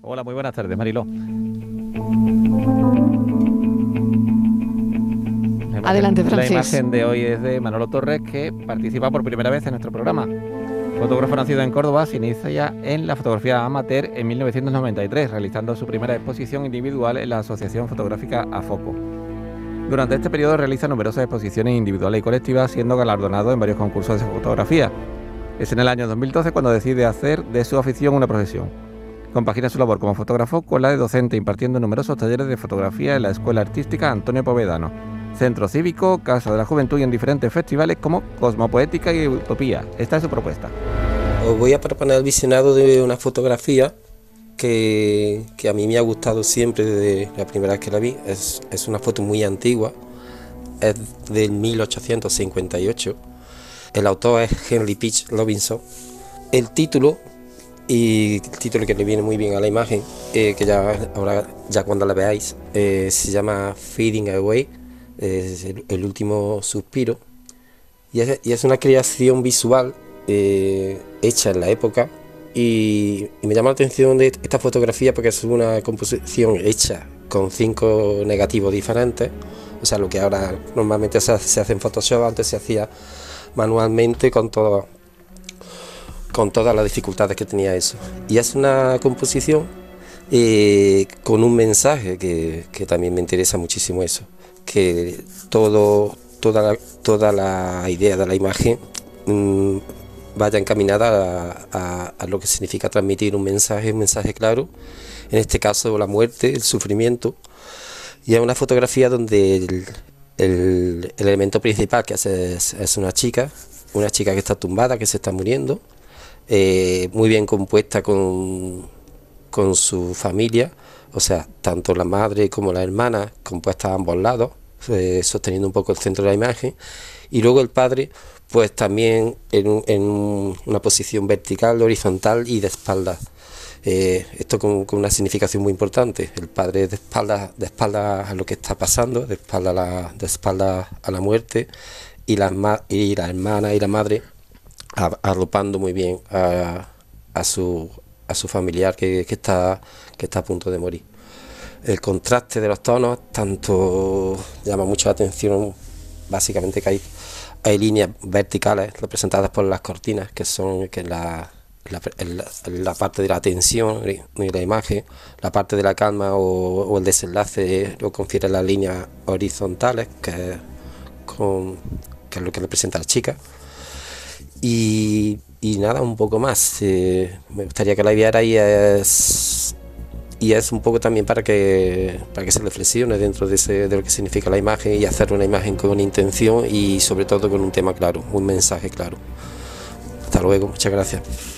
Hola, muy buenas tardes, Mariló. Adelante, Francis. La imagen de hoy es de Manolo Torres, que participa por primera vez en nuestro programa. Fotógrafo nacido en Córdoba, se inicia en la fotografía amateur en 1993, realizando su primera exposición individual en la Asociación Fotográfica AFOCO. Durante este periodo realiza numerosas exposiciones individuales y colectivas, siendo galardonado en varios concursos de fotografía. Es en el año 2012 cuando decide hacer de su afición una profesión. Compagina su labor como fotógrafo con la de docente impartiendo numerosos talleres de fotografía en la Escuela Artística Antonio Povedano, Centro Cívico, Casa de la Juventud y en diferentes festivales como Cosmopoética y Utopía. Esta es su propuesta. Os voy a proponer el visionado de una fotografía que, a mí me ha gustado siempre desde la primera vez que la vi. Es, una foto muy antigua, es del 1858. El autor es Henry Peach Robinson. El título, y el título que le viene muy bien a la imagen, eh, que ya ahora ya cuando la veáis, eh, se llama Feeding Away, es el, último suspiro. Y es, una creación visual eh, hecha en la época. Y, me llama la atención de esta fotografía porque es una composición hecha con cinco negativos diferentes, o sea, lo que ahora normalmente se, hace en Photoshop, antes se hacía manualmente con todo, con todas las dificultades que tenía eso. Y es una composición eh, con un mensaje que, también me interesa muchísimo eso, que todo, toda, la, toda la idea de la imagen mm, vaya encaminada a, lo que significa transmitir un mensaje, un mensaje claro, en este caso la muerte, el sufrimiento, y es una fotografía donde el, elemento principal que hace es, una chica, una chica que está tumbada, que se está muriendo, eh, muy bien compuesta con, con su familia, o sea, tanto la madre como la hermana compuestas a ambos lados, eh, sosteniendo un poco el centro de la imagen, y luego el padre pues también en, una posición vertical, horizontal y de espalda. Eh, esto con, una significación muy importante. El padre de espalda, de espalda a lo que está pasando, de espalda a la, de espalda a la muerte, y la, y la hermana y la madre arropando muy bien a, su, a su familiar que, está, que está a punto de morir. El contraste de los tonos, tanto llama mucho la atención, básicamente que hay hay líneas verticales representadas por las cortinas, que son que la, la, parte de la tensión de la imagen, la parte de la calma o, el desenlace lo confiere las líneas horizontales, que con, que es lo que representa la chica. Y, y nada, un poco más. Eh, me gustaría que la viera y es y es un poco también para que, para que se reflexione dentro de, ese, de lo que significa la imagen y hacer una imagen con intención y sobre todo con un tema claro, un mensaje claro. Hasta luego, muchas gracias.